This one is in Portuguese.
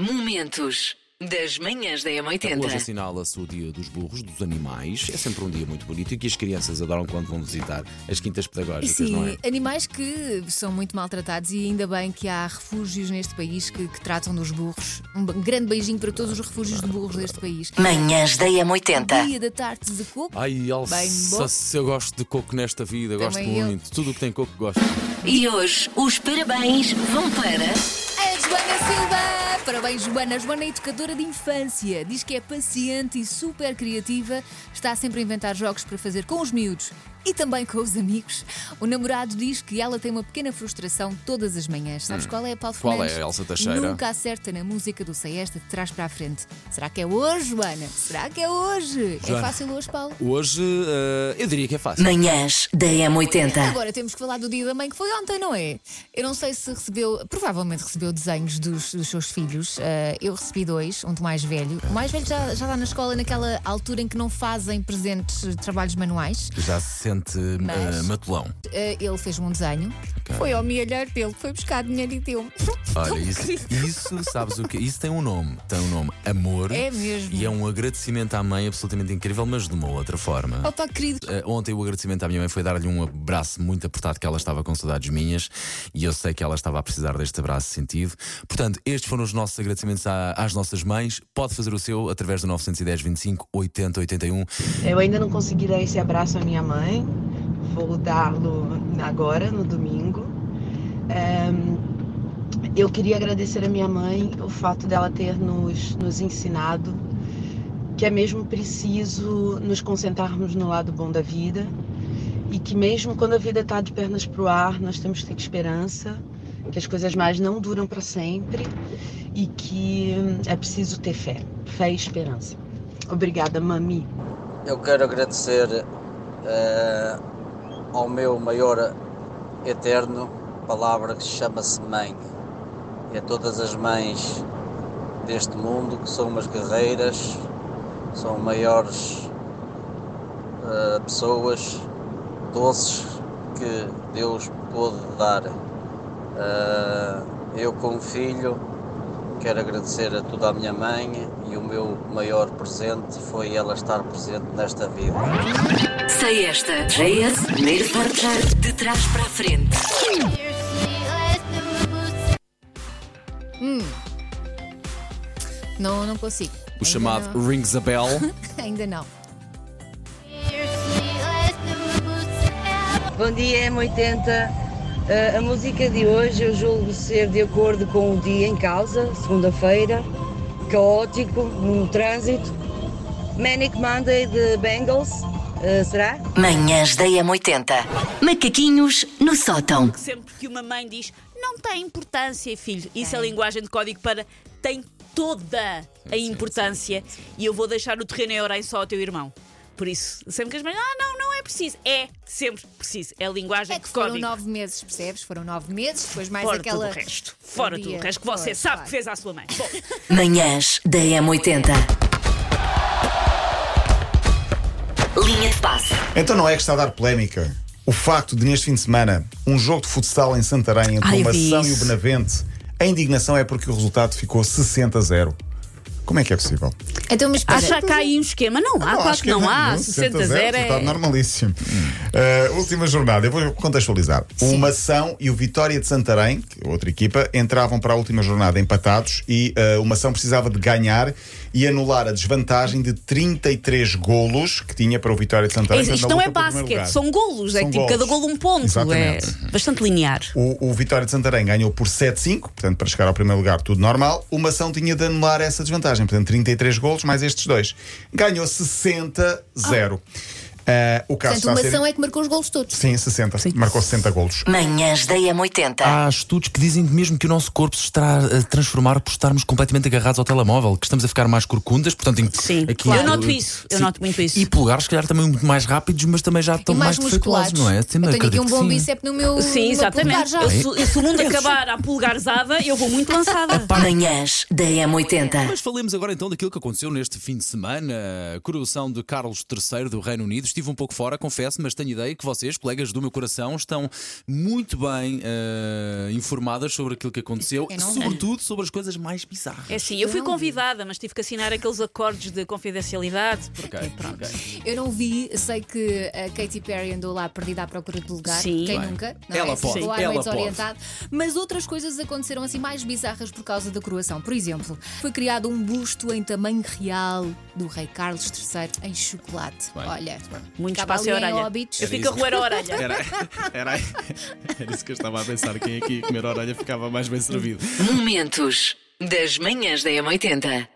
Momentos das manhãs da Hoje M80. assinala-se o Dia dos Burros, dos Animais. É sempre um dia muito bonito e que as crianças adoram quando vão visitar as quintas pedagógicas, não Sim, é? animais que são muito maltratados e ainda bem que há refúgios neste país que, que tratam dos burros. Um grande beijinho para todos os refúgios de burros deste país. Manhãs da M80. Dia da tarte de coco. Ai, Elsa, se eu gosto de coco nesta vida, gosto Também eu. muito. Tudo o que tem coco gosto. E hoje os parabéns vão para. A Joana Silva! Parabéns, Joana. Joana é educadora de infância. Diz que é paciente e super criativa. Está sempre a inventar jogos para fazer com os miúdos e também com os amigos. O namorado diz que ela tem uma pequena frustração todas as manhãs. Sabes qual é, Paulo Hum. Qual é, Fernandes? Elsa Teixeira? Nunca acerta na música do Sei Esta de trás para a frente. Será que é hoje, Joana? Será que é hoje? Joana. É fácil hoje, Paulo? Hoje, eh, eu diria que é fácil. Manhãs da M80. Agora temos que falar do dia da mãe que foi ontem, não é? Eu não sei se recebeu, provavelmente recebeu desenhos dos, dos seus filhos. Ah, eu recebi dois, um do mais velho. O mais velho já, já está na escola naquela altura em que não fazem presentes eh, trabalhos manuais. Já se sente Mas- eh, matulão. Ah, ele fez um desenho. Foi ao milheiro dele, foi buscar dinheiro e deu-me. Olha, isso, isso, sabes o que? Isso tem um nome. Tem um nome Amor. É mesmo. E é um agradecimento à mãe absolutamente incrível, mas de uma outra forma. Opa, querido. Eh, ontem o agradecimento à minha mãe foi dar-lhe um abraço muito apertado que ela estava com saudades minhas e eu sei que ela estava a precisar deste abraço sentido. Portanto, estes foram os nossos agradecimentos à- às nossas mães. Pode fazer o seu através do 910 25 80 81. Eu ainda não consegui dar esse abraço à minha mãe. Vou dá-lo agora, no domingo. Ehm, eu queria agradecer a minha mãe o fato dela ter nos, nos ensinado que é mesmo preciso nos concentrarmos no lado bom da vida e que mesmo quando a vida está de pernas para o ar, nós temos que ter esperança, que as coisas mais não duram para sempre e que hum, é preciso ter fé, fé e esperança. Obrigada, mami. Eu quero agradecer eh, ao meu maior eterno palavra que chama-se mãe e a todas as mães deste mundo que são umas guerreiras, são maiores eh, pessoas doces que Deus pôde dar. Eh, eu como filho quero agradecer a toda a minha mãe e o meu maior presente foi ela estar presente nesta vida. Sei Esta. JS, primeiro portar de trás para a frente. Não, não consigo. O Ainda chamado não. Rings a Bell. Ainda não. Bom dia, M80. Uh, a música de hoje eu julgo ser de acordo com o dia em causa, segunda-feira, caótico, no trânsito. Manic Monday de Bengals, uh, será? Manhãs da M80. Macaquinhos no sótão. sempre que uma mãe diz tem importância, filho. Isso é linguagem de código para tem toda a importância e eu vou deixar o terreno em orem só ao teu irmão. Por isso, sempre que as mães, ah, não, não é preciso. É sempre preciso. É a linguagem É que de foram código. nove meses, percebes? Foram nove meses, depois mais Fora aquela. tudo o resto. Fora tudo o resto que você Pois, sabe claro. que fez à sua mãe. Bom, Manhãs da M80. Linha de passe. Então não é que está a dar polémica. O facto de, neste fim de semana, um jogo de futsal em Santarém entre Ai, o Mação e o. Benavente, a indignação é porque o resultado ficou 60-0. Como é que é possível? Então, mas espera. acha que há aí um esquema? Não há, claro que não há. não, 60 60-0, 0 resultado é. normalíssimo. Uh, última jornada, eu vou contextualizar. O Mação e o Vitória de Santarém, é outra equipa, entravam para a última jornada empatados e uh, o Mação precisava de ganhar e anular a desvantagem de 33 golos que tinha para o Vitória de Santarém. É, Isto não é basquete, são golos. É tipo cada golo um ponto. Exatamente. É bastante linear. O, o Vitória de Santarém ganhou por 7-5, portanto, para chegar ao primeiro lugar, tudo normal. O Mação tinha de anular essa desvantagem, portanto, 33 golos mais estes dois. Ganhou 60-0. Ah, o caso Portanto, está uma ser. ação é que marcou os golos todos. Sim, 60. Marcou 60 golos. Manhãs da M80. Há estudos que dizem mesmo que o nosso corpo se estará a transformar por estarmos completamente agarrados ao telemóvel, que estamos a ficar mais corcundas, portanto, em- Sim, aqui claro. Eu noto isso, eu noto muito isso. E polegares, se calhar, também muito mais rápidos, mas também já estão e mais, mais, musculados. não é? Sim, eu tenho aqui um que bom sim. bíceps no meu. Sim, exatamente. Eu, se, se o mundo acabar à pulgarzada, eu vou muito lançada. Manhãs da M80. Mas falemos agora então daquilo que aconteceu neste fim de semana. A coroação de Carlos III do Reino Unido estive um pouco fora, confesso, mas tenho ideia que vocês, colegas do meu coração, estão muito bem eh, informadas sobre aquilo que aconteceu, Eu não- sobretudo sobre as coisas mais bizarras. É assim, eu fui convidada, mas tive que assinar aqueles acordes de confidencialidade. Porque, Ok, pronto. ok. Eu não vi, sei que a Katy Perry andou lá perdida à procura de lugar. Sim. Quem Bem, nunca? Não ela é? pode, ar ela meio pode. Mas outras coisas aconteceram assim mais bizarras por causa da coroação. Por exemplo, foi criado um busto em tamanho real do rei Carlos III em chocolate. Bem, Olha, Muito espaço e orelha. Óbidos. Eu fico a roer a orelha. Era, era, era isso que eu estava a pensar. Quem aqui comer orelha ficava mais bem servido. Momentos das manhãs da M80.